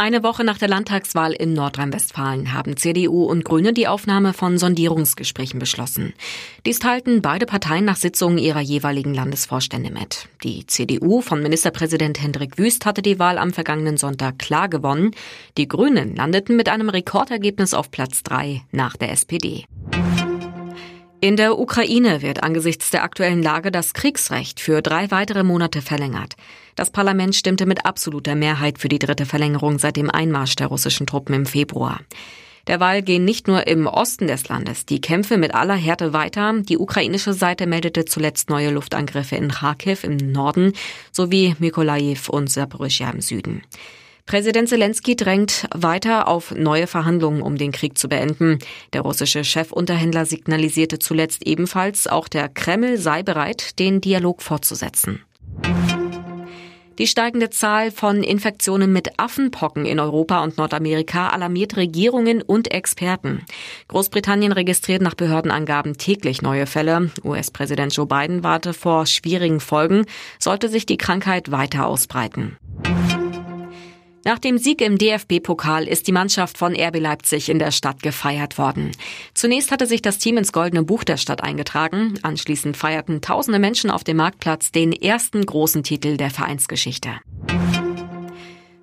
Eine Woche nach der Landtagswahl in Nordrhein-Westfalen haben CDU und Grüne die Aufnahme von Sondierungsgesprächen beschlossen. Dies teilten beide Parteien nach Sitzungen ihrer jeweiligen Landesvorstände mit. Die CDU von Ministerpräsident Hendrik Wüst hatte die Wahl am vergangenen Sonntag klar gewonnen. Die Grünen landeten mit einem Rekordergebnis auf Platz drei nach der SPD. In der Ukraine wird angesichts der aktuellen Lage das Kriegsrecht für drei weitere Monate verlängert. Das Parlament stimmte mit absoluter Mehrheit für die dritte Verlängerung seit dem Einmarsch der russischen Truppen im Februar. Derweil gehen nicht nur im Osten des Landes die Kämpfe mit aller Härte weiter. Die ukrainische Seite meldete zuletzt neue Luftangriffe in Kharkiv im Norden sowie Mykolaiv und Saporischja im Süden. Präsident Zelensky drängt weiter auf neue Verhandlungen, um den Krieg zu beenden. Der russische Chefunterhändler signalisierte zuletzt ebenfalls, auch der Kreml sei bereit, den Dialog fortzusetzen. Die steigende Zahl von Infektionen mit Affenpocken in Europa und Nordamerika alarmiert Regierungen und Experten. Großbritannien registriert nach Behördenangaben täglich neue Fälle. US-Präsident Joe Biden warte vor schwierigen Folgen, sollte sich die Krankheit weiter ausbreiten. Nach dem Sieg im DFB-Pokal ist die Mannschaft von RB Leipzig in der Stadt gefeiert worden. Zunächst hatte sich das Team ins Goldene Buch der Stadt eingetragen. Anschließend feierten tausende Menschen auf dem Marktplatz den ersten großen Titel der Vereinsgeschichte.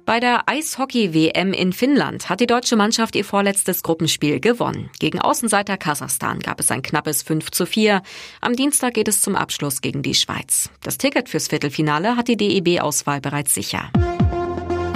Bei der Eishockey-WM in Finnland hat die deutsche Mannschaft ihr vorletztes Gruppenspiel gewonnen. Gegen Außenseiter Kasachstan gab es ein knappes 5 zu 4. Am Dienstag geht es zum Abschluss gegen die Schweiz. Das Ticket fürs Viertelfinale hat die DEB-Auswahl bereits sicher.